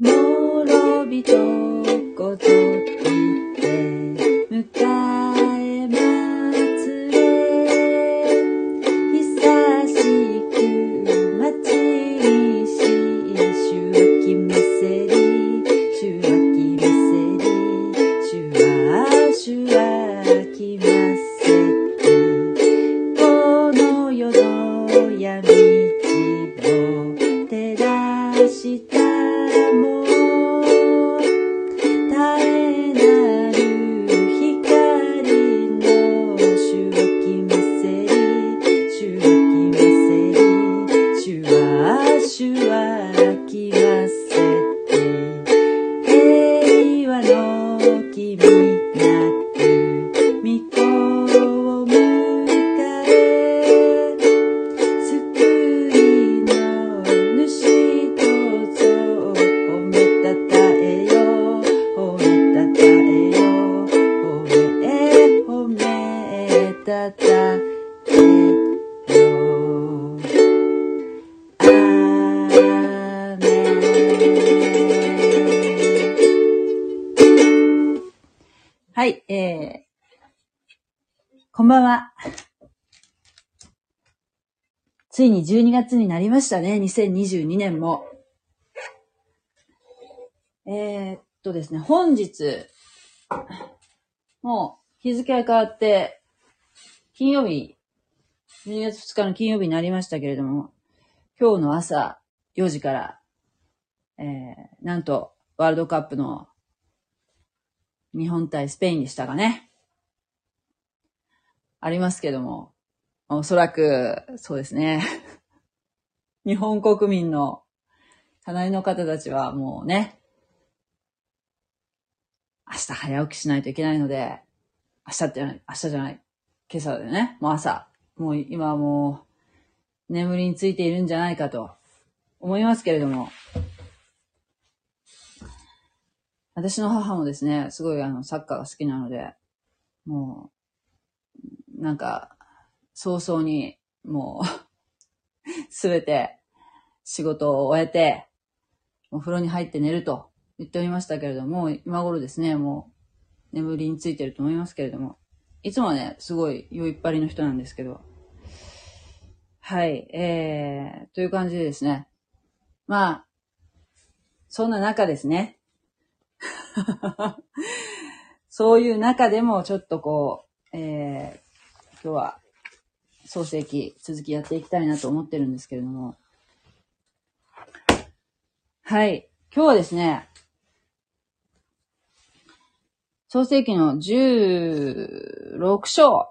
のろびとこぞって迎えついに12月になりましたね。2022年も。えー、っとですね、本日、もう日付が変わって、金曜日、12月2日の金曜日になりましたけれども、今日の朝4時から、えー、なんとワールドカップの日本対スペインでしたかね。ありますけども、おそらく、そうですね。日本国民の隣の方たちはもうね、明日早起きしないといけないので、明日って、明日じゃない、今朝でね、もう朝、もう今もう眠りについているんじゃないかと思いますけれども、私の母もですね、すごいあのサッカーが好きなので、もう、なんか、早々に、もう、すべて仕事を終えて、お風呂に入って寝ると言っておりましたけれども、今頃ですね、もう眠りについてると思いますけれども、いつもはね、すごい酔いっぱりの人なんですけど、はい、えー、という感じでですね、まあ、そんな中ですね、そういう中でもちょっとこう、えー、今日は創世記続きやっていきたいなと思ってるんですけれども。はい。今日はですね、創世記の16章、ちょっ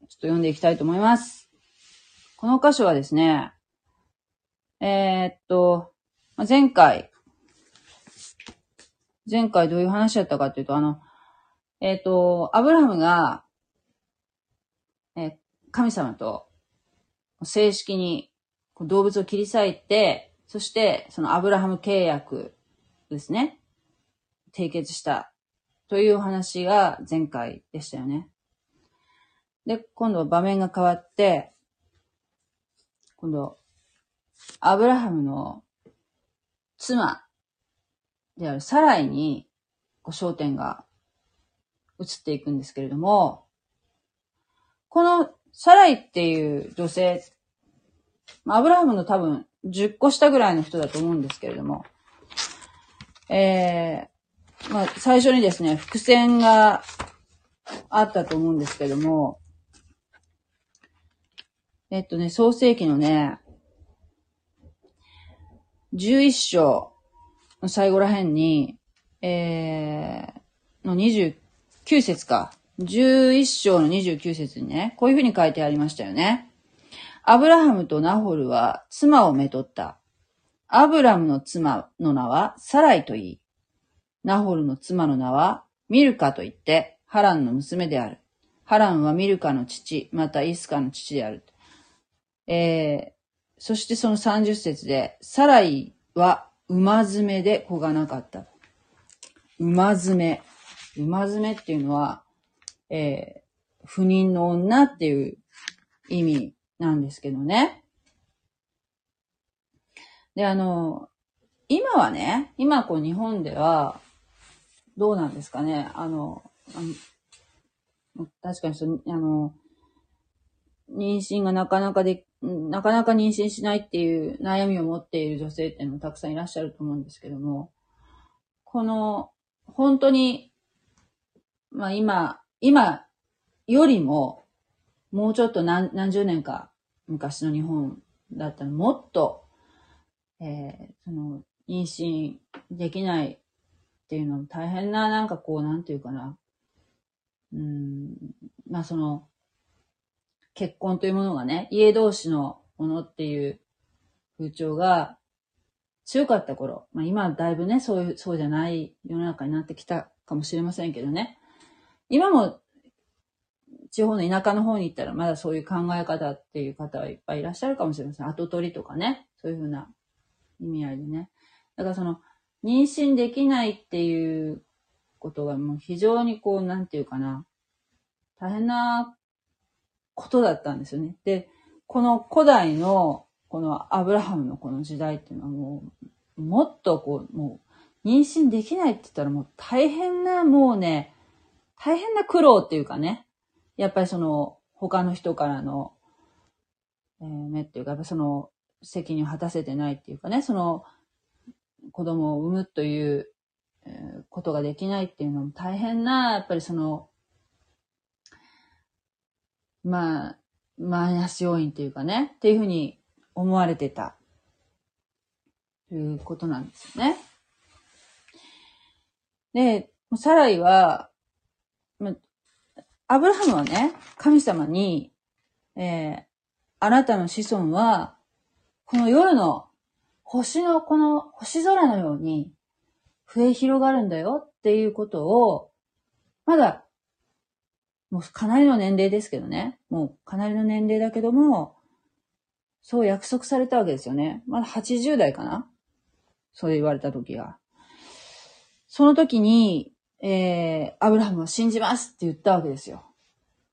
と読んでいきたいと思います。この箇所はですね、えー、っと、前回、前回どういう話だったかっていうと、あの、えーっと、アブラハムが、神様と正式に動物を切り裂いて、そしてそのアブラハム契約ですね。締結したというお話が前回でしたよね。で、今度は場面が変わって、今度、アブラハムの妻であるサライに焦点が移っていくんですけれども、このサライっていう女性、アブラハムの多分10個下ぐらいの人だと思うんですけれども、えー、まあ最初にですね、伏線があったと思うんですけども、えっとね、創世記のね、11章の最後ら辺に、えー、の29節か。11章の29節にね、こういうふうに書いてありましたよね。アブラハムとナホルは妻をめとった。アブラムの妻の名はサライと言い、ナホルの妻の名はミルカと言って、ハランの娘である。ハランはミルカの父、またイスカの父である。えー、そしてその30節で、サライは馬詰めで子がなかった。馬詰め。馬詰めっていうのは、えー、不妊の女っていう意味なんですけどね。で、あの、今はね、今こう日本では、どうなんですかね。あの、あの確かにそ、あの、妊娠がなかなかで、なかなか妊娠しないっていう悩みを持っている女性っていうのもたくさんいらっしゃると思うんですけども、この、本当に、まあ今、今よりも、もうちょっと何何十年か昔の日本だったらもっと、えー、その、妊娠できないっていうのも大変な、なんかこう、なんていうかな。うん、まあその、結婚というものがね、家同士のものっていう風潮が強かった頃、まあ今だいぶね、そういう、そうじゃない世の中になってきたかもしれませんけどね。今も地方の田舎の方に行ったらまだそういう考え方っていう方はいっぱいいらっしゃるかもしれません。後取りとかね。そういうふうな意味合いでね。だからその、妊娠できないっていうことがもう非常にこう、なんていうかな。大変なことだったんですよね。で、この古代の、このアブラハムのこの時代っていうのはもう、もっとこう、もう、妊娠できないって言ったらもう大変な、もうね、大変な苦労っていうかね、やっぱりその、他の人からの、えー、目っていうか、やっぱその、責任を果たせてないっていうかね、その、子供を産むという、えー、ことができないっていうのも大変な、やっぱりその、まあ、マイナス要因っていうかね、っていうふうに思われてた、ということなんですよね。で、サライは、アブラハムはね、神様に、えー、あなたの子孫は、この夜の星のこの星空のように増え広がるんだよっていうことを、まだ、もうかなりの年齢ですけどね。もうかなりの年齢だけども、そう約束されたわけですよね。まだ80代かな？そう言われた時が。その時に、えー、アブラハムは信じますって言ったわけですよ。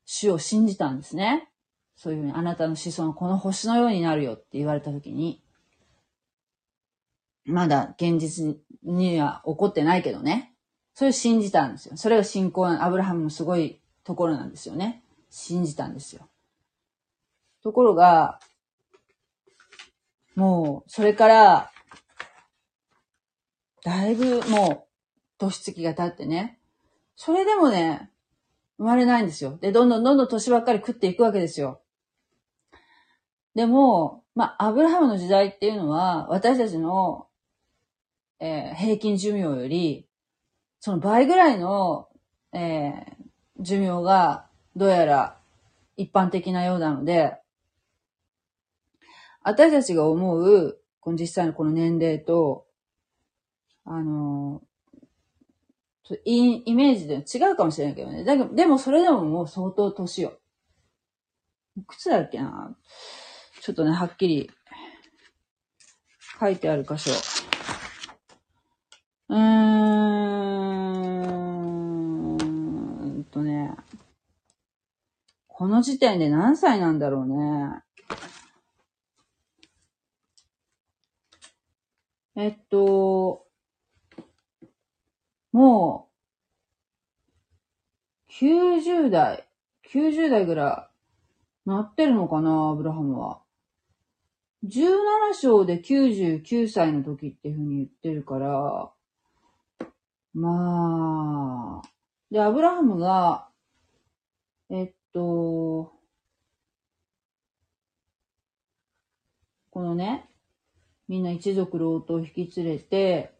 主を信じたんですね。そういうふうに、あなたの子孫はこの星のようになるよって言われたときに、まだ現実には起こってないけどね。それを信じたんですよ。それが信仰、アブラハムのすごいところなんですよね。信じたんですよ。ところが、もう、それから、だいぶもう、年月が経ってね。それでもね、生まれないんですよ。で、どんどんどんどん年ばっかり食っていくわけですよ。でも、まあ、アブラハムの時代っていうのは、私たちの、えー、平均寿命より、その倍ぐらいの、えー、寿命が、どうやら一般的なようなので、私たちが思う、この実際のこの年齢と、あのイイメージで違うかもしれないけどね。だけど、でもそれでももう相当年よ。いくつだっけな？ちょっとね、はっきり書いてある箇所。うーんとね、この時点で何歳なんだろうね。えっと、もう、90代、90代ぐらい、なってるのかな、アブラハムは。17章で99歳の時っていうふうに言ってるから、まあ、で、アブラハムが、えっと、このね、みんな一族老頭を引き連れて、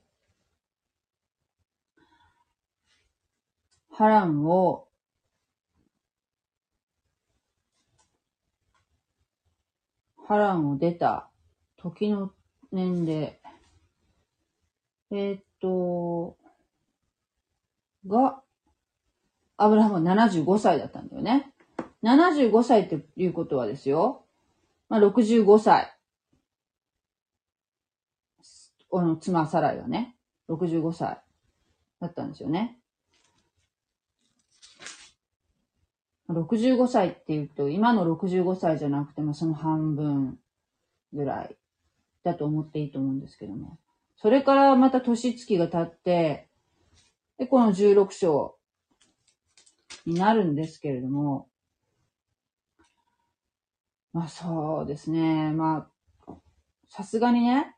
波乱を波乱を出た時の年齢。えー、っと、が、アブラハムは75歳だったんだよね。75歳っていうことはですよ。まあ、65歳。この妻サライはね、65歳だったんですよね。65歳って言うと、今の65歳じゃなくてもその半分ぐらいだと思っていいと思うんですけども。それからまた年月が経って、で、この16章になるんですけれども、まあそうですね。まあ、さすがにね。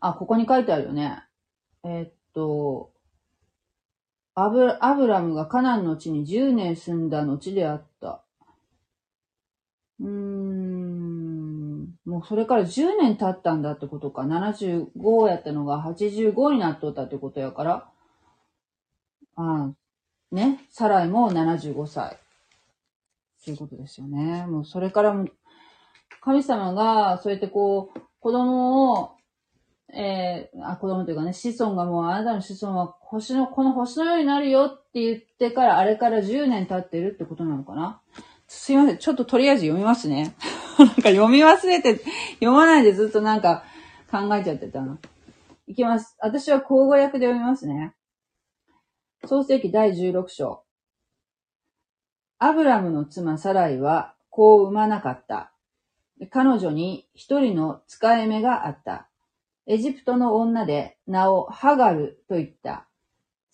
あ、ここに書いてあるよね。えー、っと、アブアブラムがカナンの地に10年住んだ後であった。うーん、もうそれから10年経ったんだってことか。75やったのが85になっとったってことやから。ああね、サライも75歳。ということですよね。もうそれからも、神様が、そうやってこう、子供を、えー、あ、子供というかね、子孫がもう、あなたの子孫は星の、この星のようになるよって言ってから、あれから10年経ってるってことなのかな？すいません。ちょっととりあえず読みますね。なんか読み忘れて、読まないでずっとなんか考えちゃってたの。いきます。私は口語訳で読みますね。創世記第16章。アブラムの妻サライは子を産まなかった。彼女に一人の使い目があった。エジプトの女で名をハガルと言った。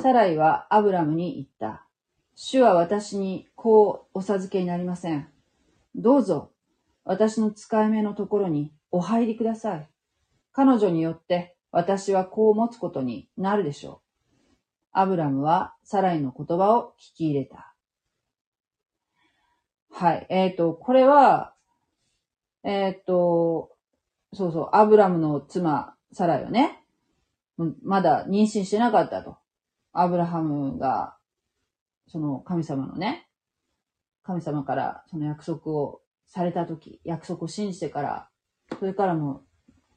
サライはアブラムに言った。主は私に子をお授けになりません。どうぞ、私の使い目のところにお入りください。彼女によって私は子を持つことになるでしょう。アブラムはサライの言葉を聞き入れた。はい。えっ、ー、と、これは、えっ、ー、と、そうそう、アブラムの妻、サラよね。まだ妊娠してなかったと。アブラハムが、その神様のね、神様からその約束をされたとき、約束を信じてから、それからも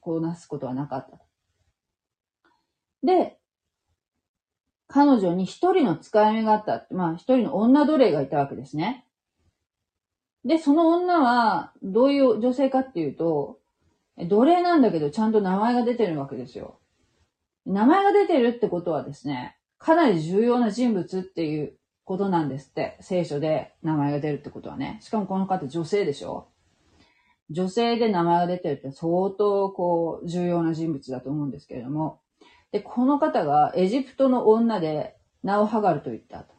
こうなすことはなかった。で、彼女に一人の使い目があった。まあ一人の女奴隷がいたわけですね。で、その女は、どういう女性かっていうと、奴隷なんだけど、ちゃんと名前が出てるわけですよ。名前が出てるってことはですね、かなり重要な人物っていうことなんですって。聖書で名前が出るってことはね。しかもこの方女性でしょ女性で名前が出てるって相当こう重要な人物だと思うんですけれども。で、この方がエジプトの女で名をハガルと言ったと。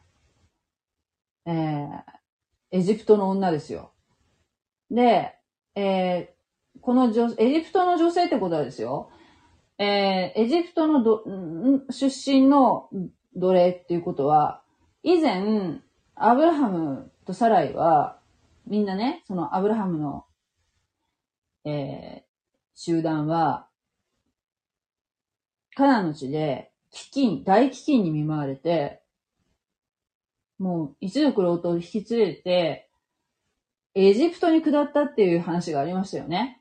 えー、エジプトの女ですよ。で、え、この女、エジプトの女性ってことはですよ。えー、エジプトのど、出身の奴隷っていうことは、以前、アブラハムとサライは、みんなね、そのアブラハムの、えー、集団は、カナンの地で、飢饉、大飢饉に見舞われて、もう一族老頭を引き連れて、エジプトに下ったっていう話がありましたよね。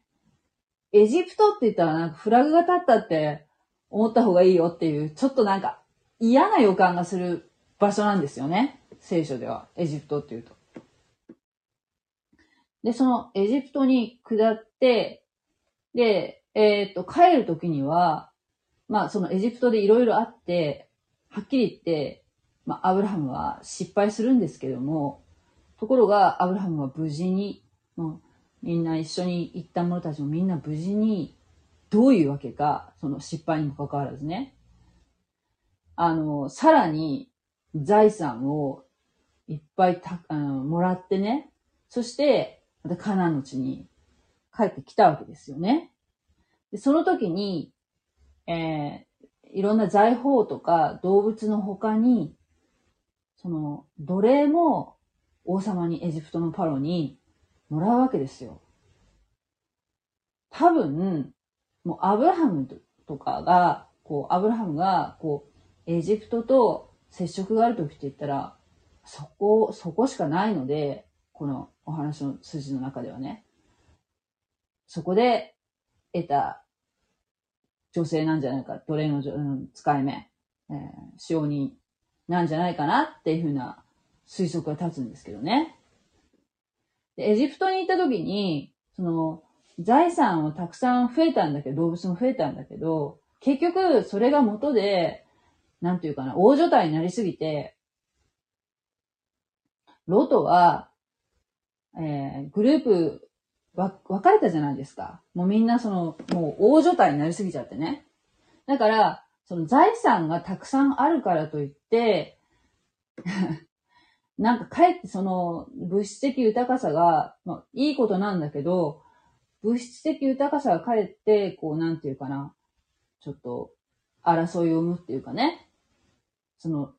エジプトって言ったらなんかフラグが立ったって思った方がいいよっていう、ちょっとなんか嫌な予感がする場所なんですよね。聖書では、エジプトっていうと。で、そのエジプトに下って、で、えっ、と、帰るときには、まあそのエジプトでいろいろあって、はっきり言って、まあ、アブラハムは失敗するんですけども、ところが、アブラハムは無事に、もうみんな一緒に行った者たちもみんな無事に、どういうわけか、その失敗にもかかわらずね、あの、さらに財産をいっぱいたあのもらってね、そして、またカナンの地に帰ってきたわけですよね。でその時に、えー、いろんな財宝とか動物の他に、その、奴隷も王様にエジプトのパロにもらうわけですよ。多分、もうアブラハムとかが、こう、アブラハムが、こう、エジプトと接触がある時って言ったら、そこ、そこしかないので、このお話の筋の中ではね。そこで得た女性なんじゃないか、奴隷の、うん、使い目、えー、使用人なんじゃないかなっていうふうな推測が立つんですけどね。でエジプトに行った時に、その、財産をたくさん増えたんだけど、動物も増えたんだけど、結局、それが元で、なんていうかな、大所帯になりすぎて、ロトは、えー、グループわ、別れたじゃないですか。もうみんなその、もう大所帯になりすぎちゃってね。だから、その財産がたくさんあるからといって、なんかかえってその物質的豊かさが、まあいいことなんだけど、物質的豊かさがかえって、こうなんていうかな、ちょっと争いを生むっていうかね。その、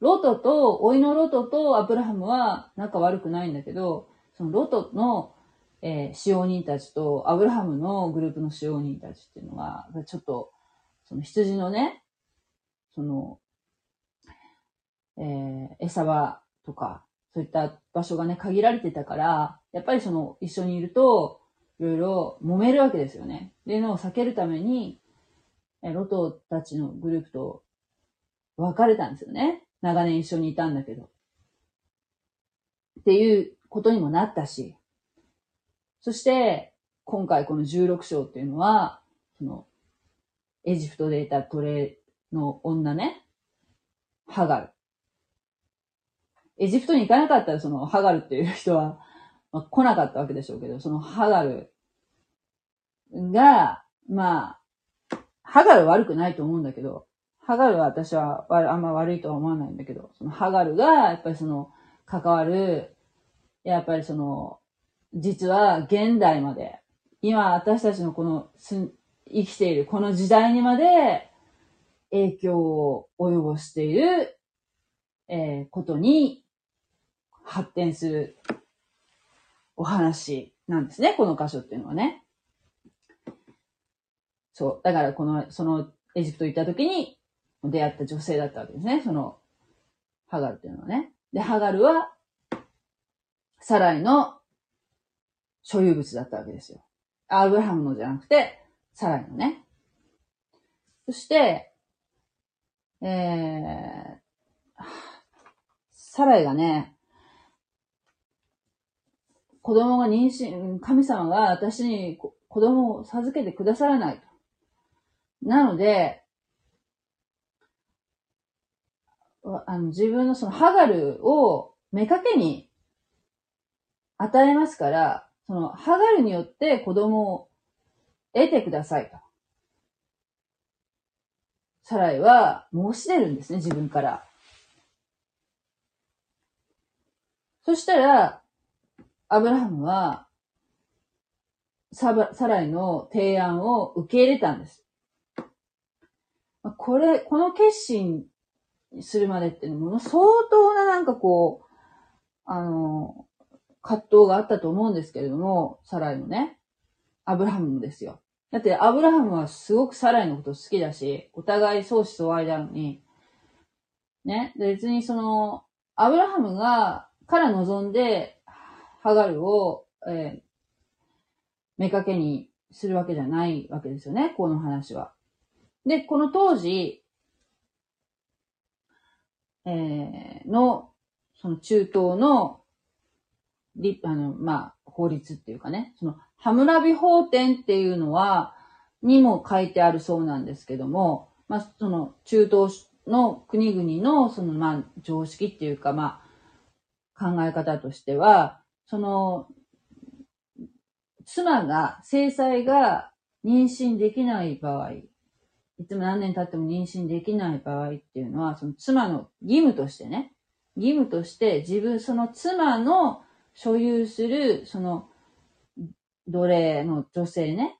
ロトと、甥のロトとアブラハムは仲悪くないんだけど、そのロトの、えー使用人たちとアブラハムのグループの使用人たちっていうのが、ちょっと、その羊のね、その、えー餌場とか、そういった場所がね、限られてたから、やっぱりその、一緒にいると、いろいろ揉めるわけですよね。っていうのを避けるために、ロトたちのグループと別れたんですよね。長年一緒にいたんだけど。っていうことにもなったし。そして、今回この16章っていうのは、その、エジプトでいた奴隷の女ね、ハガル。エジプトに行かなかったらそのハガルっていう人は、まあ、来なかったわけでしょうけど、そのハガルが、まあ、ハガル悪くないと思うんだけど、ハガルは私はあんま悪いとは思わないんだけど、そのハガルが、やっぱりその、関わる、やっぱりその、実は現代まで、今私たちのこの生きているこの時代にまで影響を及ぼしている、えーことに発展するお話なんですね、この箇所っていうのはね。そう。だからこの、そのエジプト行った時に出会った女性だったわけですね。その、ハガルっていうのはね。で、ハガルは、サライの所有物だったわけですよ。アブラハムのじゃなくて、サライのね。そして、えー、サライがね、子供が妊娠、神様が私に子供を授けてくださらないと。なので、あの自分のそのハガルを妾に与えますから、そのハガルによって子供を得てくださいと。サライは申し出るんですね、自分から。そしたら、アブラハムは、サバサライの提案を受け入れたんです。これ、この決心するまでっても相当ななんかこう、あの、葛藤があったと思うんですけれども、サライもね、アブラハムもですよ。だってアブラハムはすごくサライのこと好きだし、お互い相思相愛なのに、ね、で別にその、アブラハムが、から望んで、ハガルを、えー、妾にするわけじゃないわけですよね、この話は。で、この当時、えーの、その中東の、りあの、まあ、法律っていうかね、その、ハムラビ法典っていうのは、にも書いてあるそうなんですけども、まあ、その、中東の国々の、その、まあ、常識っていうか、まあ、考え方としては、その、妻が、制裁が妊娠できない場合、いつも何年経っても妊娠できない場合っていうのは、その妻の義務としてね、義務として自分、その妻の所有する、その、奴隷の女性ね、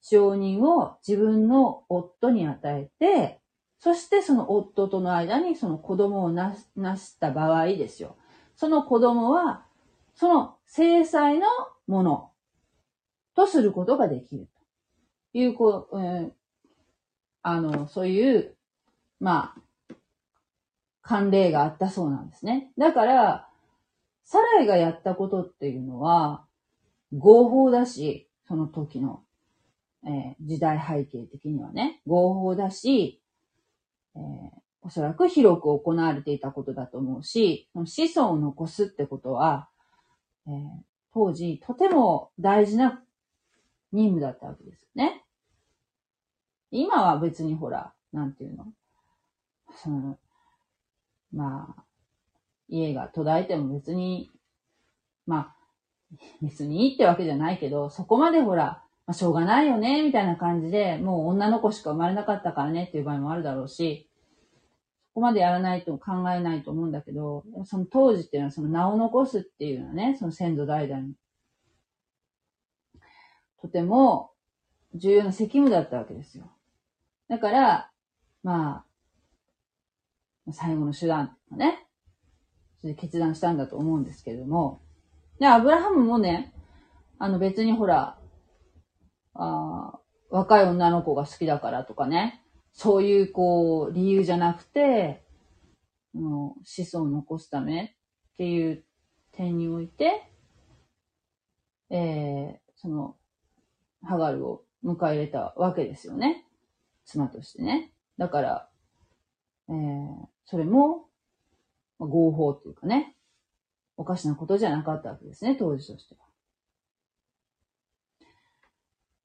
承認を自分の夫に与えて、そしてその夫との間にその子供をなしなした場合ですよ。その子供は、その制裁のものとすることができるいう、こう、んあの、そういう、まあ、慣例があったそうなんですね。だから、サライがやったことっていうのは、合法だし、その時の、えー時代背景的にはね、合法だし、えーおそらく広く行われていたことだと思うし、その子孫を残すってことは、えー当時とても大事な任務だったわけですよね。今は別にほら、なんていうの？その、まあ、家が途絶えても別に、まあ、別にいいってわけじゃないけど、そこまでほら、まあ、しょうがないよね、みたいな感じで、もう女の子しか生まれなかったからねっていう場合もあるだろうし、こまでやらないと考えないと思うんだけど、その当時っていうのはその名を残すっていうのはね、その先祖代々に。とても重要な責務だったわけですよ。だから、まあ、最後の手段とかね、それで決断したんだと思うんですけれども、で、アブラハムもね、あの別にほら、あ若い女の子が好きだからとかね、そういうこう理由じゃなくて、の子孫を残すためっていう点において、えー、その、ハガルを迎え入れたわけですよね。妻としてね。だから、えー、それも、合法っていうかね、おかしなことじゃなかったわけですね、当時としては。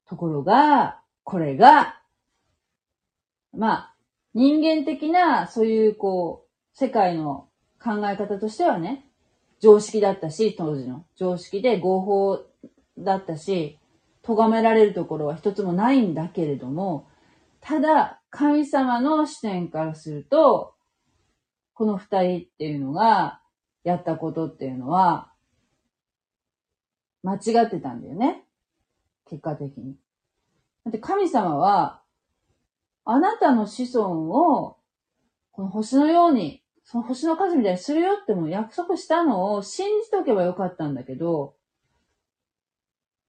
ところが、これが、まあ、人間的な、そういう、こう、世界の考え方としてはね、常識だったし、当時の常識で合法だったし、咎められるところは一つもないんだけれども、ただ、神様の視点からすると、この二人っていうのが、やったことっていうのは、間違ってたんだよね。結果的に。だって神様は、あなたの子孫を、この星のように、その星の数みたいにするよっても約束したのを信じておけばよかったんだけど、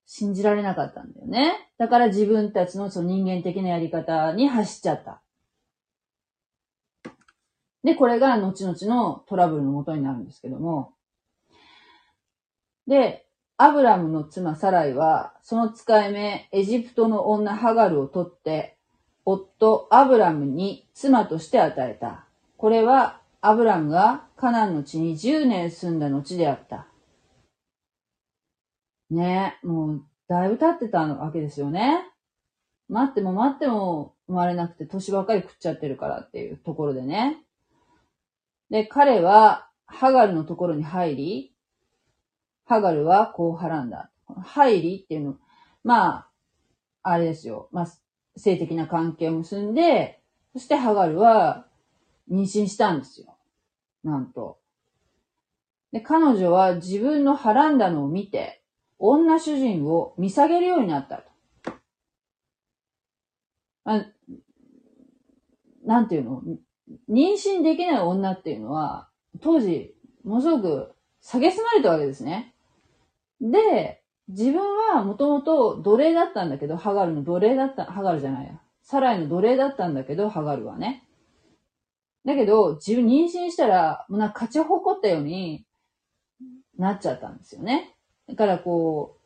信じられなかったんだよね。だから自分たちのその人間的なやり方に走っちゃった。で、これが後々のトラブルの元になるんですけども。で、アブラムの妻サライは、その使い目、エジプトの女ハガルを取って、夫アブラムに妻として与えた。これは、アブラムがカナンの地に10年住んだ後であった。ねえもう、だいぶ経ってたわけですよね。待っても待っても生まれなくて年ばかり食っちゃってるからっていうところでね。で、彼は、ハガルのところに入り、ハガルはこうはらんだ。入りっていうの、まあ、あれですよ。まあ、性的な関係を結んで、そしてハガルは妊娠したんですよ。なんと。で、彼女は自分のはらんだのを見て、女主人を見下げるようになったと。あなんていうの？妊娠できない女っていうのは、当時、ものすごく蔑まれたわけですね。で、自分はもともと奴隷だったんだけど、ハガルの奴隷だった、ハガルじゃないや。サライの奴隷だったんだけど、ハガルはね。だけど、自分妊娠したら、もうなんか勝ち誇ったようになっちゃったんですよね。だからこ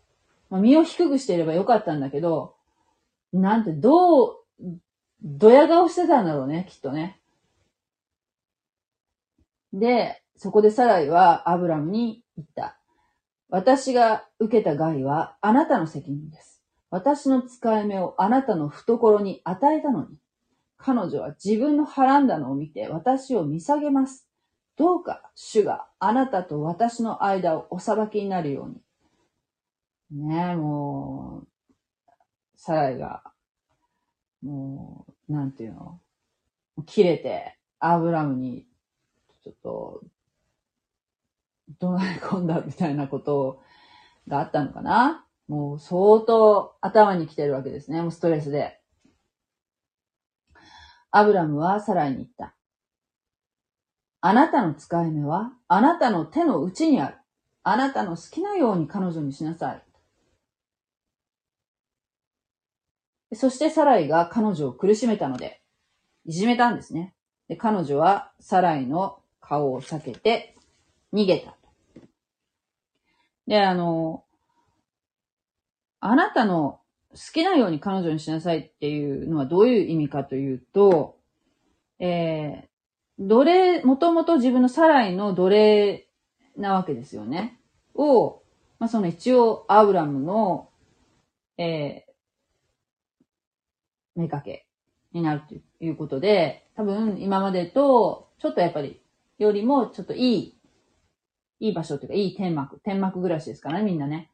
う、まあ、身を低くしていればよかったんだけど、なんて、どう、ドヤ顔してたんだろうね、きっとね。で、そこでサライはアブラムに言った。私が受けた害はあなたの責任です。私の使い目をあなたの懐に与えたのに、彼女は自分のはらんだのを見て私を見下げます。どうか主があなたと私の間をお裁きになるように。ねえ、もう、サライが、もう、なんていうの？切れて、アブラムにちょっと、怒鳴り込んだみたいなことがあったのかな？もう相当頭に来てるわけですね。もうストレスで。アブラムはサライに言った。あなたの使い目はあなたの手の内にある。あなたの好きなように彼女にしなさい。そしてサライが彼女を苦しめたので、いじめたんですね。で彼女はサライの顔を避けて逃げた。で、あの、あなたの好きなように彼女にしなさいっていうのはどういう意味かというと、えー、奴隷、もともと自分のサライの奴隷なわけですよね。を、まあ、その一応アブラムの、えー、目かけになるということで、多分今までとちょっとやっぱりよりもちょっといい、いい場所っていうか、いい天幕、天幕暮らしですからね、みんなね。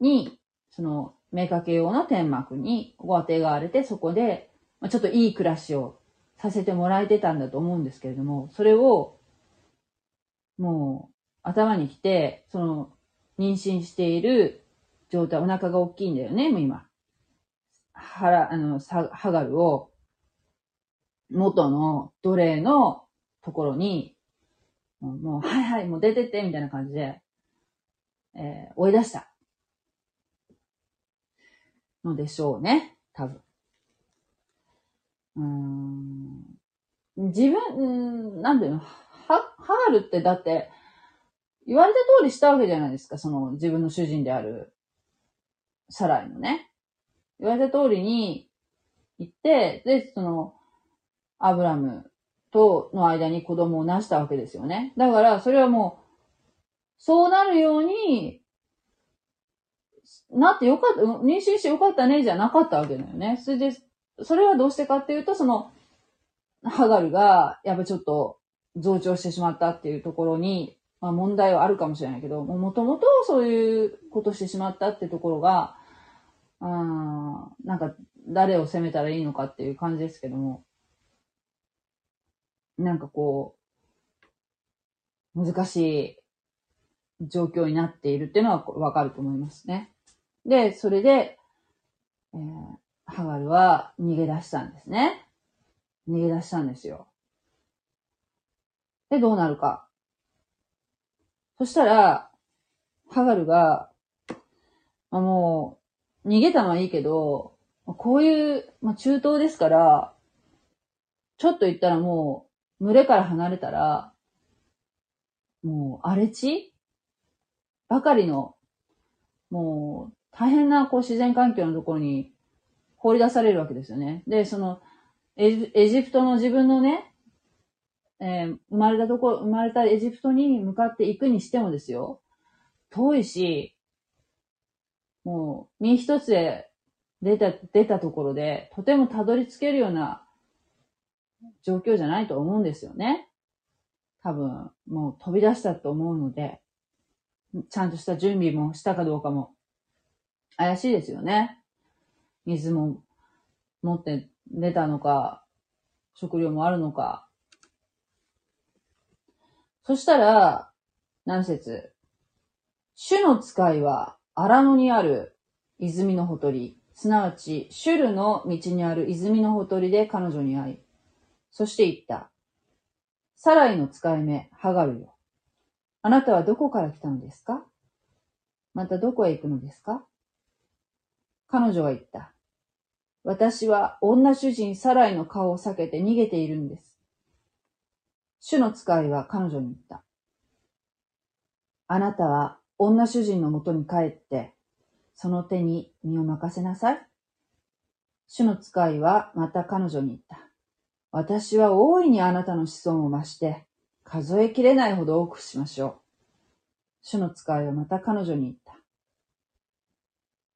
に、その、目かけ用の天幕にご当てがわれて、そこで、まあ、ちょっといい暮らしをさせてもらえてたんだと思うんですけれども、それを、もう、頭に来て、その、妊娠している状態、お腹が大きいんだよね、もう今。腹、あの、さ、ハガルを、元の奴隷のところに、もう、はいはい、もう出てって、みたいな感じで、えー、追い出した。のでしょうね。多分。うん。自分、なんていうの、は、ハガルってだって、言われた通りしたわけじゃないですか、その自分の主人であるサライのね。言われた通りに行って、で、その、アブラムとの間に子供を成したわけですよね。だから、それはもう、そうなるように、なってよかった、妊娠してよかったね、じゃなかったわけだよね。それで、それはどうしてかっていうと、その、ハガルが、やっぱちょっと増長してしまったっていうところに、まあ問題はあるかもしれないけど、もともとそういうことしてしまったってところが、うん、なんか誰を責めたらいいのかっていう感じですけども、なんかこう、難しい状況になっているっていうのはわかると思いますね。で、それで、えー、ハガルは逃げ出したんですね。逃げ出したんですよ。で、どうなるか。そしたら、ハガルが、あ、もう、逃げたのはいいけど、こういう、まあ、中東ですから、ちょっと言ったらもう、群れから離れたら、もう、荒れ地？ばかりの、もう、大変なこう自然環境のところに放り出されるわけですよね。で、その、エジプトの自分のね、えー、生まれたところ、生まれたエジプトに向かって行くにしてもですよ。遠いし、もう、身一つで出た、出たところで、とてもたどり着けるような状況じゃないと思うんですよね。多分、もう飛び出したと思うので、ちゃんとした準備もしたかどうかも怪しいですよね。水も持って出たのか、食料もあるのか。そしたら、何節主の使いは荒野にある泉のほとり、すなわち、シュルの道にある泉のほとりで彼女に会い、そして言った。サライの使い目、ハガルよ。あなたはどこから来たのですか？またどこへ行くのですか？彼女は言った。私は女主人サライの顔を避けて逃げているんです。主の使いは彼女に言った。あなたは女主人のもとに帰って、その手に身を任せなさい。主の使いはまた彼女に言った。私は大いにあなたの子孫を増して、数えきれないほど多くしましょう。主の使いはまた彼女に言った。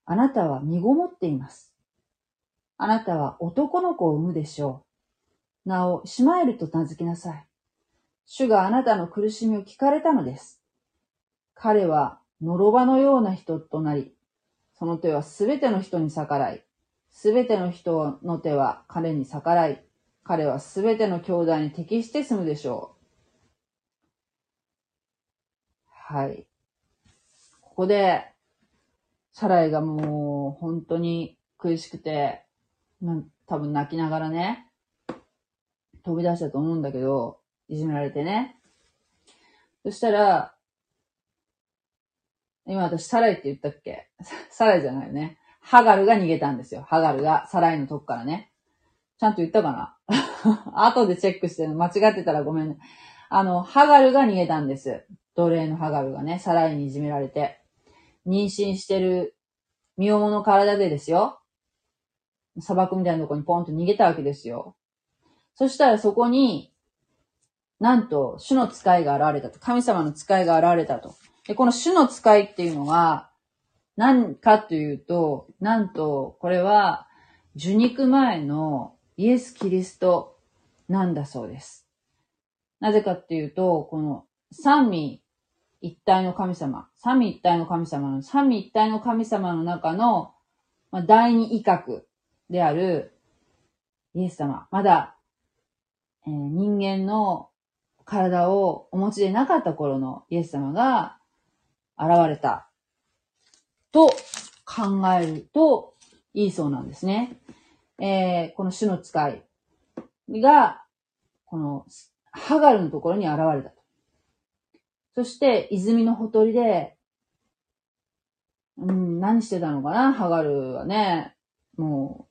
あなたは身ごもっています。あなたは男の子を産むでしょう。名をシマエルと名付けなさい。主があなたの苦しみを聞かれたのです。彼は、のろばのような人となり、その手はすべての人に逆らい、すべての人の手は彼に逆らい、彼はすべての兄弟に適して住むでしょう。はい。ここで、サライがもう本当に苦しくて、多分泣きながらね、飛び出したと思うんだけど、いじめられてね。そしたら、今私サライって言ったっけ？サライじゃないよね。ハガルが逃げたんですよ。ハガルがサライのとこからね。ちゃんと言ったかな？後でチェックしてるの間違ってたらごめんね。あの、ハガルが逃げたんです。奴隷のハガルがね、サライにいじめられて。妊娠してる身重の体でですよ。砂漠みたいなとこにポンと逃げたわけですよ。そしたらそこに、なんと、主の使いが現れたと。神様の使いが現れたと。で、この主の使いっていうのは、何かというと、なんと、これは、受肉前のイエス・キリストなんだそうです。なぜかっていうと、この三味一体の神様、三位一体の神様の、三位一体の神様の中の、まあ、第二威嚇であるイエス様。まだ、えー、人間の体をお持ちでなかった頃のイエス様が現れたと考えるといいそうなんですね。えー、この主の使いが、このハガルのところに現れたと。そして、泉のほとりで、うん、何してたのかな、ハガルはね。も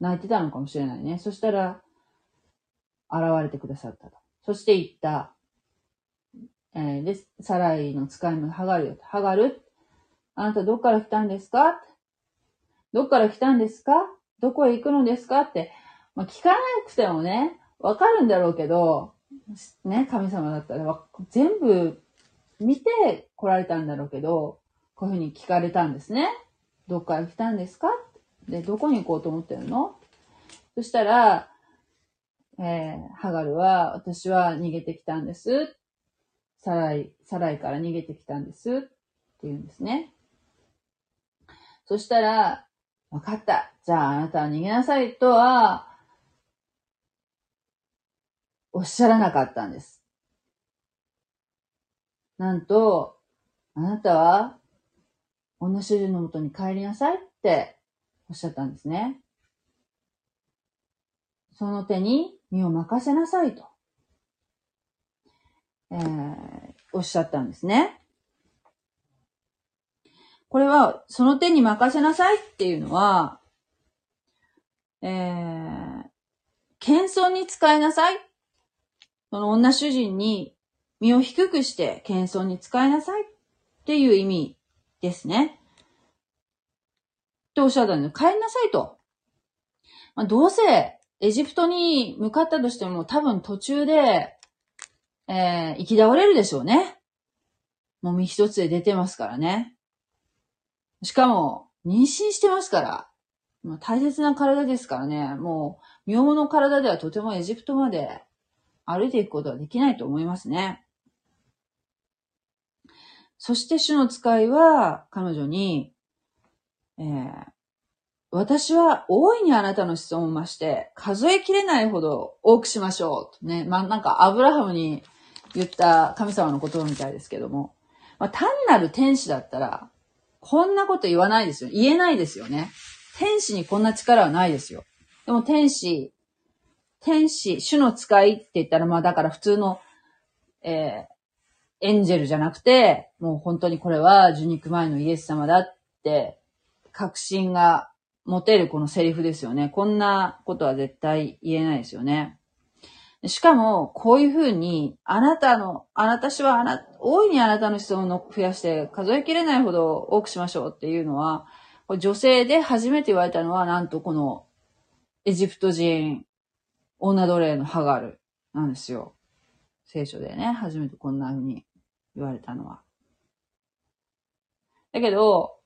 う、泣いてたのかもしれないね。そしたら、現れてくださったと。そして言った。えー、で、サライの使いのハガルよ。ハガル？あなたどっから来たんですか？どっから来たんですか？どこへ行くのですか？って、まあ、聞かなくてもね、わかるんだろうけど、ね、神様だったら全部見て来られたんだろうけど、こういうふうに聞かれたんですね。どっから来たんですか？で、どこに行こうと思ってるの？そしたら、えー、ハガルは、私は逃げてきたんです。サライ、サライから逃げてきたんです。って言うんですね。そしたら、わかった。じゃああなたは逃げなさいとは、おっしゃらなかったんです。なんと、あなたは、女主人のもとに帰りなさいっておっしゃったんですね。その手に身を任せなさいと、えー、おっしゃったんですね。これは、その手に任せなさいっていうのは、えー、謙遜に使いなさいその女主人に身を低くして謙遜に使いなさいっていう意味ですね。っておっしゃったんで。帰りなさいと。まあ、どうせエジプトに向かったとしても多分途中で、えー、行き倒れるでしょうね。もみ一つで出てますからね。しかも、妊娠してますから。まあ、大切な体ですからね。もう、身重の体ではとてもエジプトまで歩いていくことはできないと思いますね。そして主の使いは彼女に、えー、私は大いにあなたの子孫を増して、数えきれないほど多くしましょう。とね。まあ、なんかアブラハムに言った神様の言葉みたいですけども。まあ、単なる天使だったら、こんなこと言わないですよ。言えないですよね。天使にこんな力はないですよ。でも天使、天使、主の使いって言ったら、まあだから普通の、えー、エンジェルじゃなくて、もう本当にこれは受肉前のイエス様だって、確信が持てるこのセリフですよね。こんなことは絶対言えないですよね。しかも、こういうふうに、あなたの、あなたしはあな、大いにあなたの質問を増やして数えきれないほど多くしましょうっていうのは、女性で初めて言われたのは、なんとこのエジプト人女奴隷のハガルなんですよ。聖書でね、初めてこんな風に言われたのは。だけど、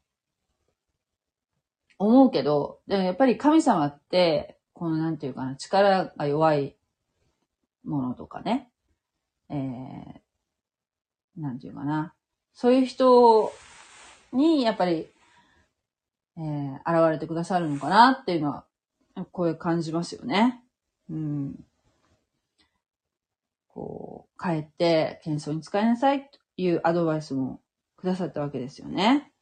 思うけど、でもやっぱり神様って、このなんていうかな、力が弱いものとかね、えー、なんていうかな、そういう人にやっぱり、えー、現れてくださるのかなっていうのは、こういう感じますよね。うん、こう、帰って謙遜に使いなさいというアドバイスもくださったわけですよね。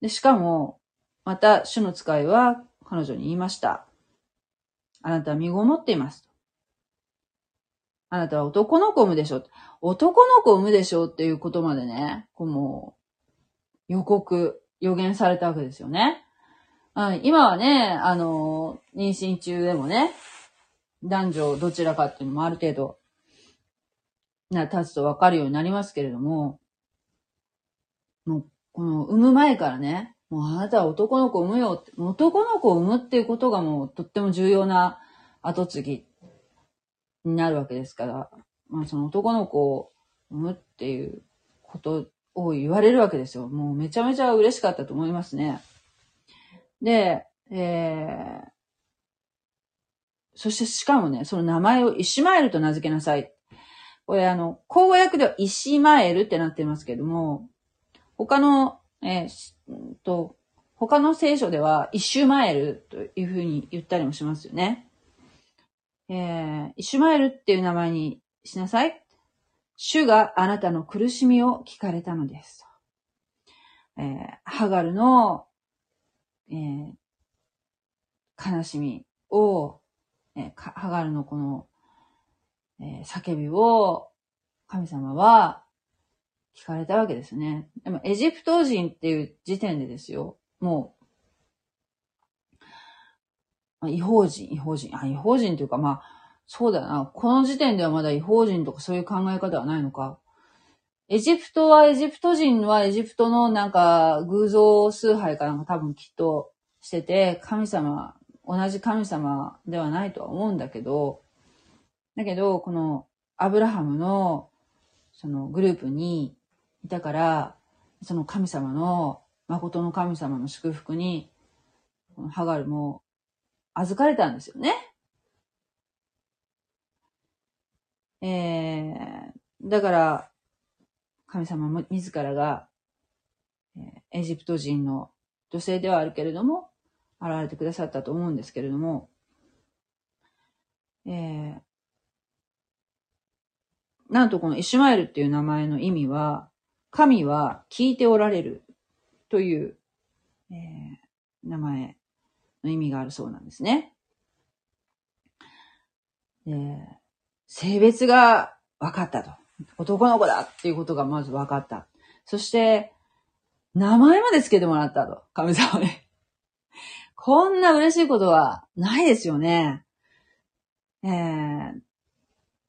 で、しかも、また、主の使いは彼女に言いました。あなたは身ごもっています。あなたは男の子を産むでしょう。男の子を産むでしょうっていうことまでね、こうもう予告、予言されたわけですよね。今はね、あの、妊娠中でもね、男女どちらかっていうのもある程度、な、立つとわかるようになりますけれども、もう、この、産む前からね、もうあなたは男の子産むよって、男の子を産むっていうことがもうとっても重要な後継ぎになるわけですから、まあその男の子を産むっていうことを言われるわけですよ。もうめちゃめちゃ嬉しかったと思いますね。で、えー、そしてしかもね、その名前をイシマエルと名付けなさい。これあの、口語訳ではイシマエルってなってますけども、他の、えー、と、他の聖書ではイシュマエルというふうに言ったりもしますよね。えー、イシュマエルっていう名前にしなさい。主があなたの苦しみを聞かれたのです。えー、ハガルの、えー、悲しみを、えー、ハガルのこの、えー、叫びを神様は聞かれたわけですね。でもエジプト人っていう時点でですよ。もう、違法人、違法人、あ、違法人というかまあ、そうだな。この時点ではまだ違法人とかそういう考え方はないのか。エジプトは、エジプト人はエジプトのなんか偶像崇拝かなんか多分きっとしてて、神様、同じ神様ではないとは思うんだけど、だけど、このアブラハムのそのグループにいたから、その神様の、誠の神様の祝福に、このハガルも預かれたんですよね。えー、だから、神様も自らが、エジプト人の女性ではあるけれども、現れてくださったと思うんですけれども、えー、なんとこのイシュマエルっていう名前の意味は、神は聞いておられるという、えー、名前の意味があるそうなんですね。性別が分かったと。男の子だっていうことがまず分かった。そして、名前まで付けてもらったと。神様に。こんな嬉しいことはないですよね。えー、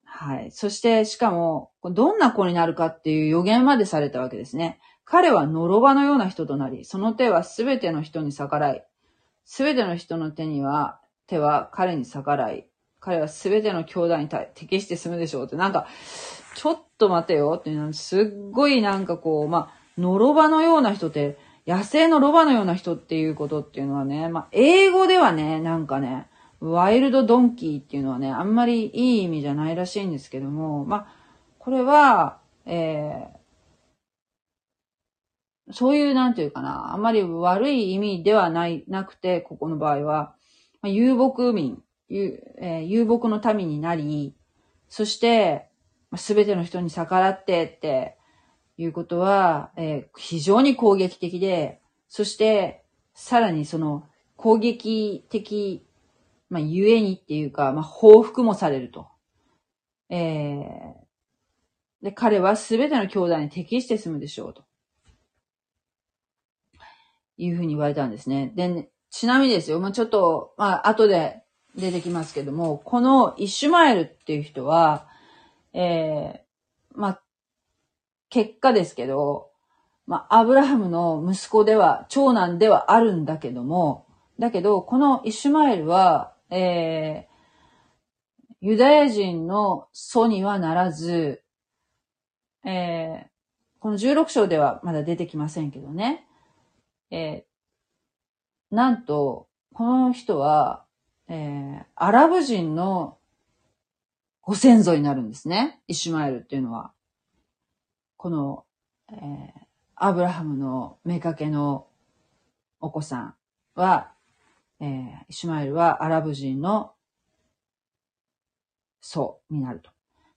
はい。そして、しかも、どんな子になるかっていう予言までされたわけですね。彼は呪場のような人となり、その手はすべての人に逆らい、すべての人の手には、手は彼に逆らい、彼はすべての兄弟に適して済むでしょうって、なんか、ちょっと待てよって。すっごいなんかこう、まあ、のろばのような人って、野生のロバのような人っていうことっていうのはね、まあ、英語ではね、なんかね、ワイルドドンキーっていうのはね、あんまりいい意味じゃないらしいんですけども、まあ、これは、えー、そういう、なんていうかな、あまり悪い意味ではない、なくて、ここの場合は、まあ、遊牧民、遊,、えー、遊牧の民になり、そして、す、べ、ての人に逆らってっていうことは、えー、非常に攻撃的で、そして、さらにその攻撃的、まあ、ゆえにっていうか、まあ、報復もされると。えー、で、彼はすべての兄弟に適して住むでしょうと。いうふうに言われたんですね。で、ちなみにですよ、まあ、ちょっと、まあ、後で出てきますけども、このイシュマエルっていう人は、えー、まあ、結果ですけど、まあ、アブラハムの息子では、長男ではあるんだけども、だけど、このイシュマエルは、えー、ユダヤ人の祖にはならず、えー、この16章ではまだ出てきませんけどね。えー、なんと、この人は、えー、アラブ人のご先祖になるんですね。イシュマエルっていうのは。この、えー、アブラハムの妾のお子さんは、えー、イシュマエルはアラブ人の祖になると。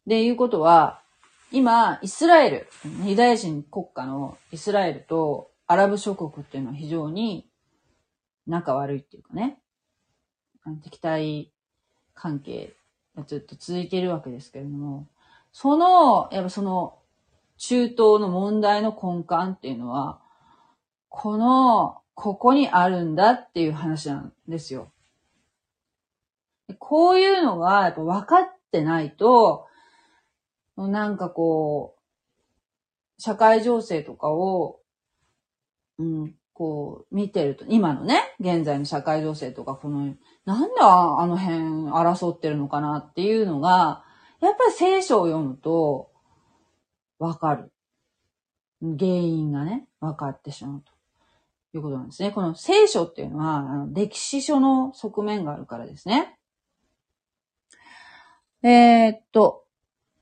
で、いうことは、今、イスラエル、ユダヤ人国家のイスラエルとアラブ諸国っていうのは非常に仲悪いっていうかね、敵対関係がずっと続いているわけですけれども、その、やっぱその、中東の問題の根幹っていうのは、この、ここにあるんだっていう話なんですよ。こういうのが、やっぱ分かってないと、なんかこう、社会情勢とかを、うん、こう、見てると、今のね、現在の社会情勢とか、この、なんであの辺争ってるのかなっていうのが、やっぱり聖書を読むと、わかる。原因がね、分かってしまうということなんですね。この聖書っていうのは、あの歴史書の側面があるからですね。えー、っと、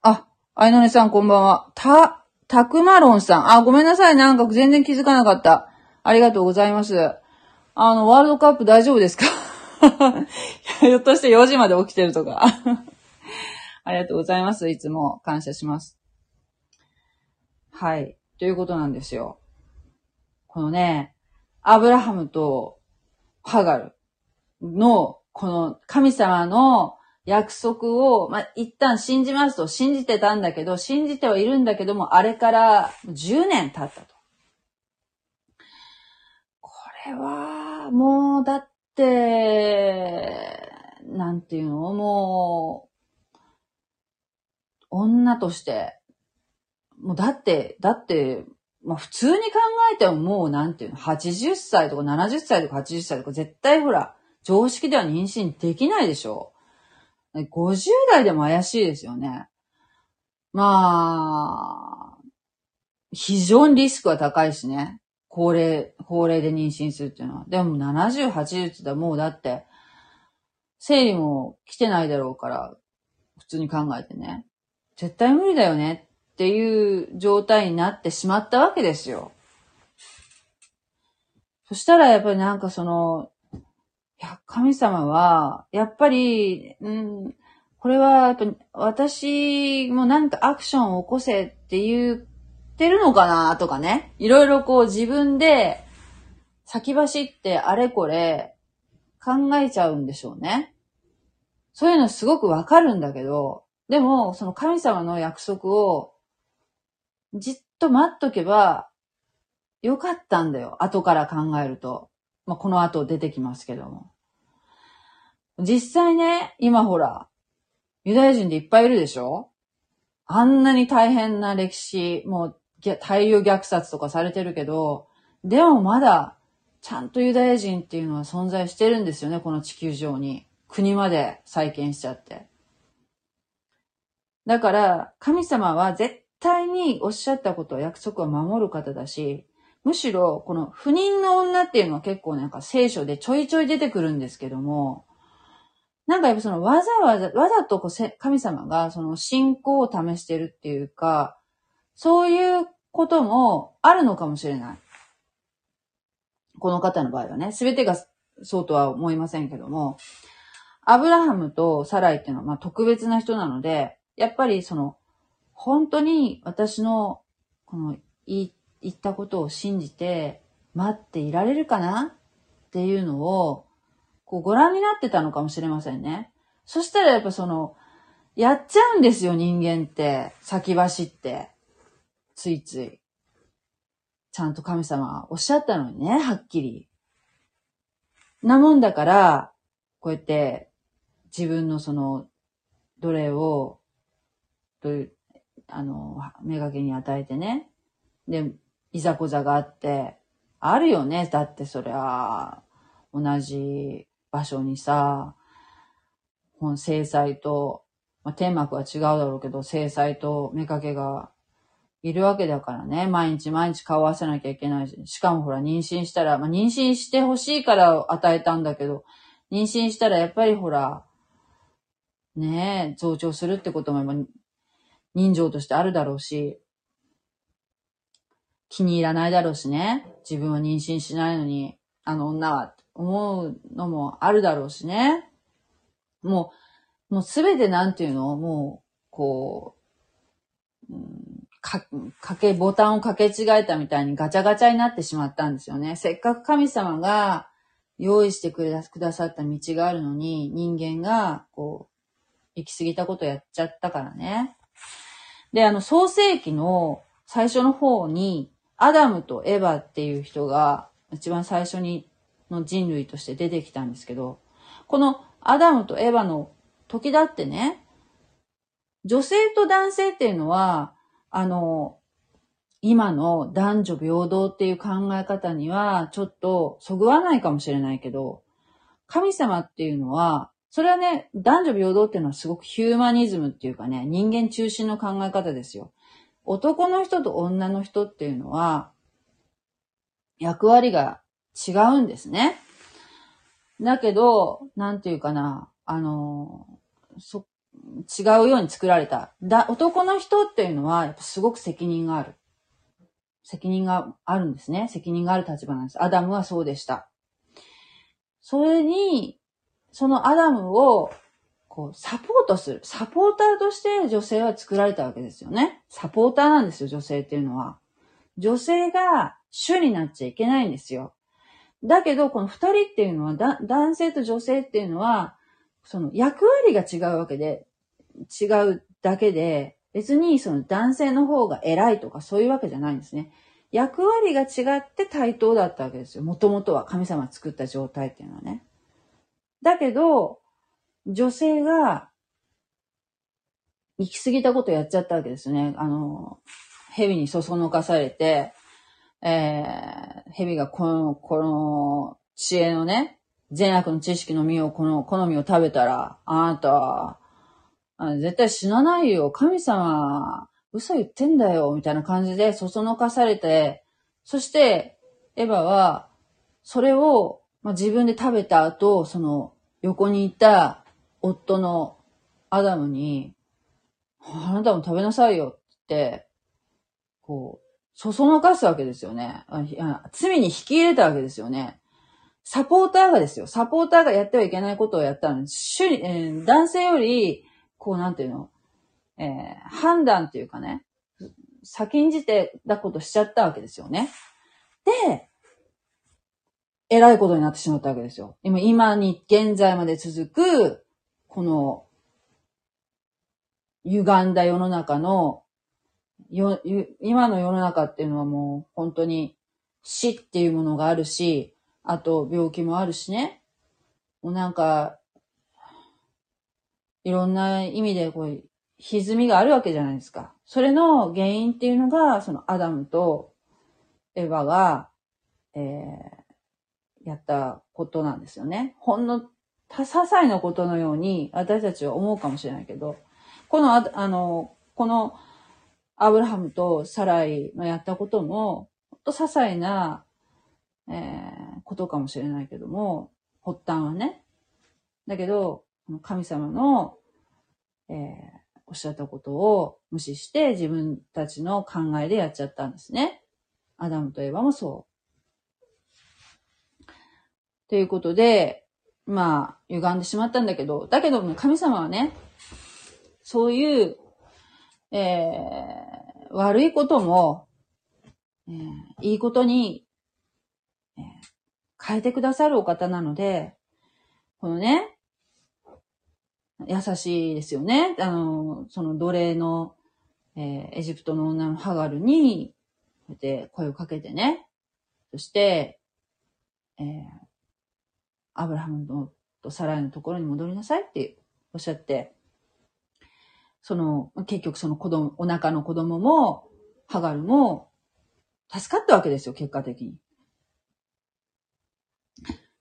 あ、あいのねさんこんばんは。た、たくまろんさん。あ、ごめんなさい。なんか全然気づかなかった。ありがとうございます。あの、ワールドカップ大丈夫ですか？ひょっとして4時まで起きてるとか。ありがとうございます。いつも感謝します。はい。ということなんですよ。このね、アブラハムとハガルの、この神様の約束を、まあ、一旦信じますと信じてたんだけど、信じてはいるんだけども、あれから10年経ったと。これは、もう、だって、なんていうの？もう、女として、もうだって、だって、まあ普通に考えてももうなんていうの、80歳とか70歳とか80歳とか絶対ほら、常識では妊娠できないでしょ。50代でも怪しいですよね。まあ、非常にリスクは高いしね。高齢、高齢で妊娠するっていうのは。でも70、80って言もうだって、生理も来てないだろうから、普通に考えてね。絶対無理だよねっていう状態になってしまったわけですよ。そしたらやっぱりなんかその、や、神様は、やっぱり、うん、これは、やっぱ、私も何かアクションを起こせって言ってるのかな？とかね。いろいろこう自分で先走ってあれこれ考えちゃうんでしょうね。そういうのすごくわかるんだけど、でも、その神様の約束をじっと待っとけばよかったんだよ。後から考えると。まあ、この後出てきますけども。実際ね、今ほら、ユダヤ人でいっぱいいるでしょ？あんなに大変な歴史、もう大量虐殺とかされてるけど、でもまだ、ちゃんとユダヤ人っていうのは存在してるんですよね、この地球上に。国まで再建しちゃって。だから、神様は絶対におっしゃったことは約束を守る方だし、むしろ、この不妊の女っていうのは結構なんか聖書でちょいちょい出てくるんですけども、なんかやっぱそのわざわざ、わざとこう神様がその信仰を試してるっていうか、そういうこともあるのかもしれない。この方の場合はね、すべてがそうとは思いませんけども、アブラハムとサライっていうのはまあ特別な人なので、やっぱりその、本当に私のこの言ったことを信じて待っていられるかなっていうのを、こうご覧になってたのかもしれませんね。そしたらやっぱその、やっちゃうんですよ、人間って。先走って。ついつい。ちゃんと神様はおっしゃったのにね、はっきり。なもんだから、こうやって自分のその奴隷を、という、あの、目がけに与えてね。で、いざこざがあって、あるよね。だってそりゃ、同じ場所にさ、制裁と、まあ、天幕は違うだろうけど、制裁と妾がいるわけだからね。毎日毎日顔合わせなきゃいけないし。しかもほら、妊娠したら、まあ、妊娠してほしいから与えたんだけど、妊娠したらやっぱりほら、ねえ、増長するってことも人情としてあるだろうし、気に入らないだろうしね。自分は妊娠しないのに、あの女は、思うのもあるだろうしね。もう、もうすべてなんていうの？もう、こう、か、かけ、ボタンをかけ違えたみたいにガチャガチャになってしまったんですよね。せっかく神様が用意してくださった道があるのに、人間が、こう、行き過ぎたことやっちゃったからね。で、あの、創世記の最初の方に、アダムとエヴァっていう人が一番最初にの人類として出てきたんですけど、このアダムとエヴァの時だってね、女性と男性っていうのは、あの、今の男女平等っていう考え方にはちょっとそぐわないかもしれないけど、神様っていうのは、それはね、男女平等っていうのはすごくヒューマニズムっていうかね、人間中心の考え方ですよ。男の人と女の人っていうのは、役割が違うんですね。だけど、なんていうかな、あの、そ、違うように作られた。だ、男の人っていうのは、やっぱすごく責任がある。責任があるんですね。責任がある立場なんです。アダムはそうでした。それに、そのアダムを、こう、サポートする。サポーターとして女性は作られたわけですよね。サポーターなんですよ、女性っていうのは。女性が主になっちゃいけないんですよ。だけど、この二人っていうのは、男性と女性っていうのは、その役割が違うわけで、違うだけで、別にその男性の方が偉いとかそういうわけじゃないんですね。役割が違って対等だったわけですよ。もともとは神様作った状態っていうのはね。だけど、女性が行き過ぎたことやっちゃったわけですね。あの、蛇にそそのかされて、えー、蛇がこの、この知恵のね、善悪の知識の実を、この好みを食べたら、あなた、絶対死なないよ。神様、嘘言ってんだよ。みたいな感じで、そそのかされて、そして、エヴァは、それを、まあ、自分で食べた後、その、横にいた夫のアダムに、あなたも食べなさいよって、こう、そそのかすわけですよね。罪に引き入れたわけですよね。サポーターがですよ。サポーターがやってはいけないことをやったのに、主に、えー、男性より、こうなんていうの、えー、判断っていうかね、先んじてだことしちゃったわけですよね。で、偉いことになってしまったわけですよ。今、今に、現在まで続く、この、歪んだ世の中の、よ、今の世の中っていうのはもう本当に死っていうものがあるし、あと病気もあるしね。もうなんか、いろんな意味でこう、歪みがあるわけじゃないですか。それの原因っていうのが、そのアダムとエヴァが、えー、やったことなんですよね。ほんの、些細なことのように私たちは思うかもしれないけど、この、あの、このアブラハムとサライのやったことも、ほんと些細な、えー、ことかもしれないけども、発端はね。だけど、神様の、えー、おっしゃったことを無視して自分たちの考えでやっちゃったんですね。アダムとエヴァもそう。ということで、まあ、歪んでしまったんだけど、だけども神様はね、そういう、えー、悪いことも、えー、いいことに、えー、変えてくださるお方なので、このね、優しいですよね。あの、その奴隷の、えー、エジプトの女のハガルに、こうやって声をかけてね。そして、えー、アブラハムのとサライのところに戻りなさいっておっしゃって、その、結局その子供、お腹の子供も、ハガルも、助かったわけですよ、結果的に。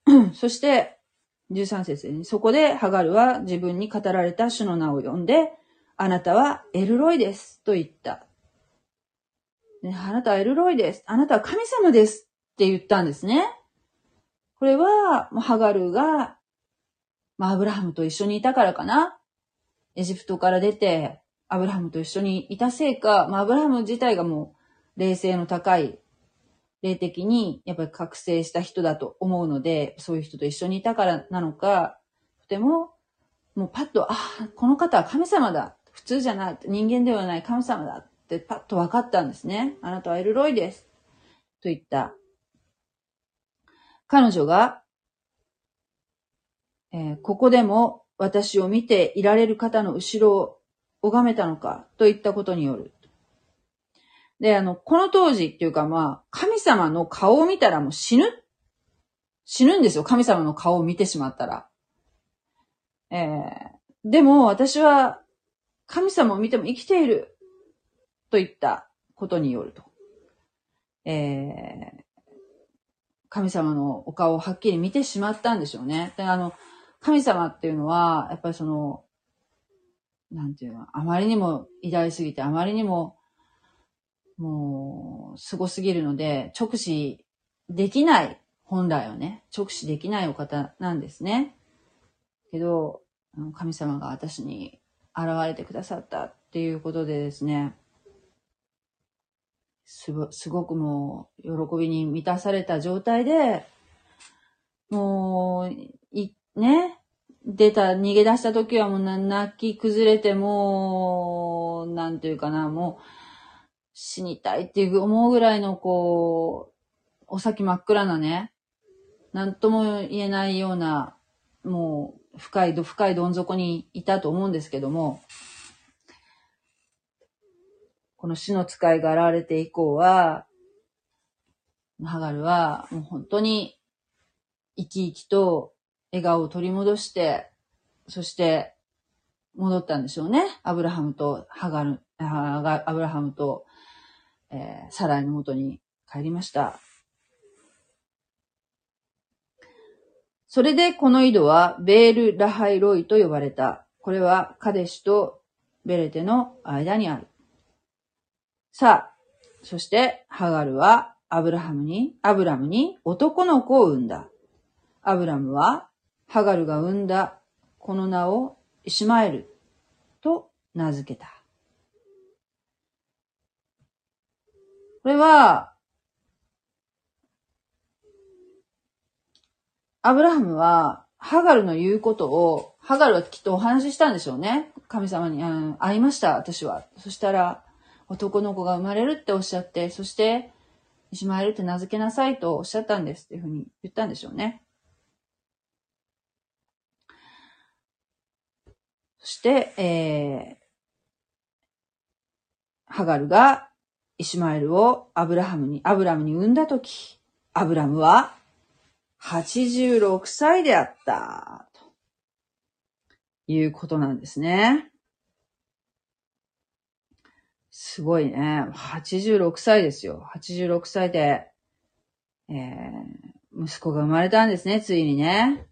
そして、13節に、そこでハガルは自分に語られた主の名を呼んで、あなたはエルロイです、と言った。ね、あなたはエルロイです。あなたは神様です。って言ったんですね。これは、もうハガルが、まあ、アブラハムと一緒にいたからかな。エジプトから出て、アブラハムと一緒にいたせいか、まあ、アブラハム自体がもう、霊性の高い霊的にやっぱり覚醒した人だと思うので、そういう人と一緒にいたからなのか、とても、もうパッと、あ、この方は神様だ。普通じゃない。人間ではない神様だってパッと分かったんですね。あなたはエルロイです。と言った。彼女が、えー、ここでも私を見ていられる方の後ろを拝めたのかといったことによる。で、あの、この当時っていうかまあ、神様の顔を見たらもう死ぬ死ぬんですよ。神様の顔を見てしまったら。えー、でも私は神様を見ても生きているといったことによると。えー、神様のお顔をはっきり見てしまったんでしょうね。で、あの、神様っていうのは、やっぱりその、なんていうの、あまりにも偉大すぎて、あまりにももう、凄すぎるので、直視できない、本来はね、直視できないお方なんですね。けど、神様が私に現れてくださったっていうことでですね、すごすごくもう、喜びに満たされた状態で、もう、い、ね、出た、逃げ出した時はもう泣き崩れてもう、なんていうかな、もう、死にたいっていう思うぐらいのこう、お先真っ暗なね、なんとも言えないような、もう、深い、深いどん底にいたと思うんですけども、この死の使いが現れて以降は、ハガルはもう本当に生き生きと笑顔を取り戻して、そして戻ったんでしょうね。アブラハムとハガル、アブラハムと、えー、サライの元に帰りました。それでこの井戸はベール・ラハイロイと呼ばれた。これはカデシュとベレテの間にある。さあ、そしてハガルはアブラハムに、アブラムに男の子を産んだ。アブラムはハガルが産んだこの名をイシマエルと名付けた。これは、アブラハムは、ハガルの言うことを、ハガルはきっとお話ししたんでしょうね。神様に、うん、会いました、私は。そしたら、男の子が生まれるっておっしゃって、そして、イシマエルって名付けなさいとおっしゃったんですっていうふうに言ったんでしょうね。そして、えー、ハガルがイシュマエルをアブラハムに、アブラムに産んだとき、アブラムは86歳であった、ということなんですね。すごいね。86歳ですよ。86歳で、えー、息子が生まれたんですね、ついにね。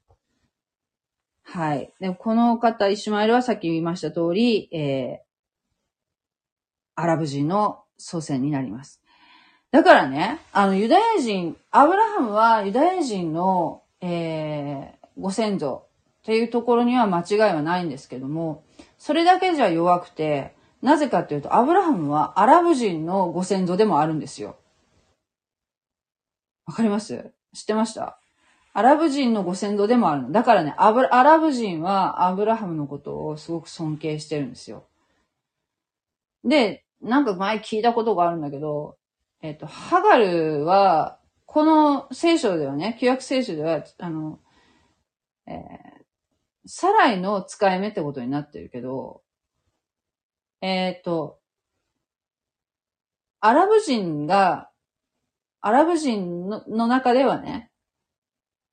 はい。で、この方、イシュマエルはさっき言いました通り、えー、アラブ人の祖先になります。だからね、あの、ユダヤ人、アブラハムはユダヤ人の、えー、ご先祖っていうところには間違いはないんですけども、それだけじゃ弱くて、なぜかというと、アブラハムはアラブ人のご先祖でもあるんですよ。わかります？知ってました？アラブ人のご先祖でもあるの。だからね、アラブ人はアブラハムのことをすごく尊敬してるんですよ。で、なんか前聞いたことがあるんだけど、えっ、と、ハガルは、この聖書ではね、旧約聖書では、あの、えー、サライの使い目ってことになってるけど、えっ、ー、と、アラブ人が、アラブ人のの中ではね、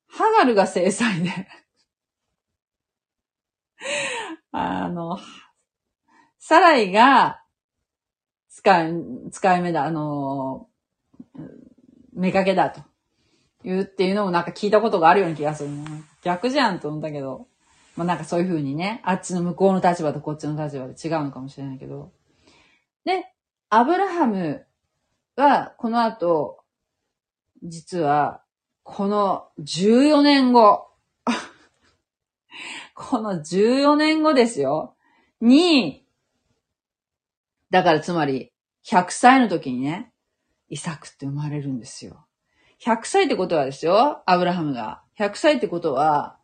ハガルが制裁で あの、サライが使い、使い目だ、あの、目かけだと言うっていうのもなんか聞いたことがあるような気がする。逆じゃんと思ったけど。まあなんかそういう風にね、あっちの向こうの立場とこっちの立場で違うのかもしれないけど。で、アブラハムはこの後、実は、この14年後、この14年後ですよ、に、だからつまり、100歳の時にね、イサクって生まれるんですよ。100歳ってことはですよ、アブラハムが。100歳ってことは、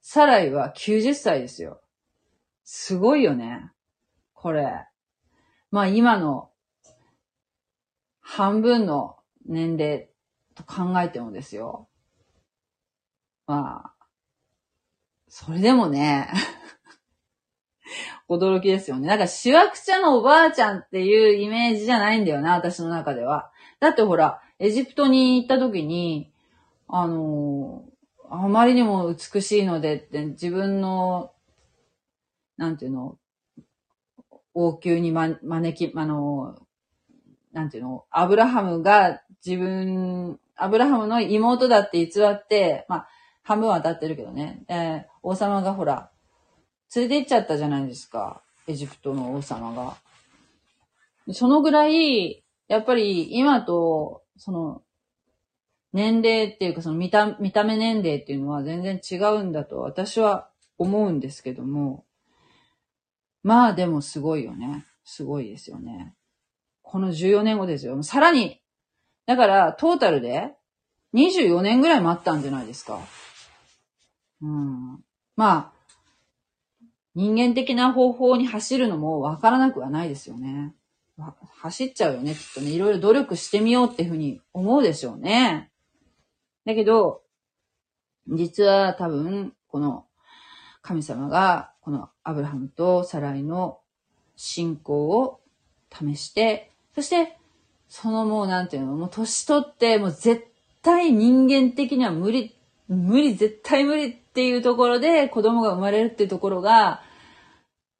サライは90歳ですよ。すごいよね。これ。まあ今の半分の年齢と考えてもですよ。まあ、それでもね、驚きですよね。なんか、しわくちゃのおばあちゃんっていうイメージじゃないんだよな、私の中では。だってほら、エジプトに行った時に、あのあまりにも美しいのでって自分の、なんていうの、王宮にま、招き、あの、なんていうの、アブラハムが自分、アブラハムの妹だって偽って、まあ、半分は当たってるけどね、えー、王様がほら、連れて行っちゃったじゃないですか。エジプトの王様が。そのぐらい、やっぱり今と、その、年齢っていうかその見た、見た目年齢っていうのは全然違うんだと私は思うんですけども、まあでもすごいよね。すごいですよね。この14年後ですよ。さらに、だからトータルで24年ぐらい待ったんじゃないですか。うん。まあ、人間的な方法に走るのもわからなくはないですよね。走っちゃうよね、きっとね。いろいろ努力してみようっていうふうに思うでしょうね。だけど、実は多分、この神様が、このアブラハムとサライの信仰を試して、そして、そのもうなんていうの、もう年取って、もう絶対人間的には無理、無理、絶対無理っていうところで子供が生まれるっていうところが、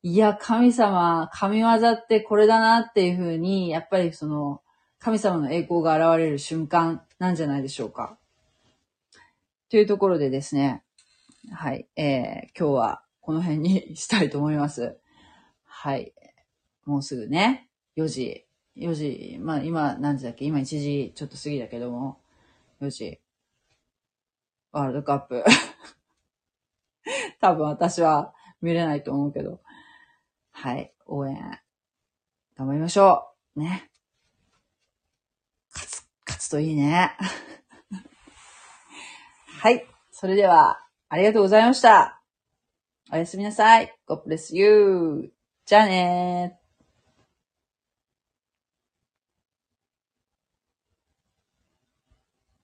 いや、神様、神業ってこれだなっていうふうに、やっぱりその、神様の栄光が現れる瞬間なんじゃないでしょうか。というところでですね、はい、えー、今日はこの辺にしたいと思います。はい。もうすぐね、4時、4時、まあ今何時だっけ？今1時ちょっと過ぎだけども、4時、ワールドカップ。多分私は見れないと思うけど、はい、応援、頑張りましょう。ね。勝つ、勝つといいね。はい。それでは、ありがとうございました。おやすみなさい。God bless you. じゃあねー。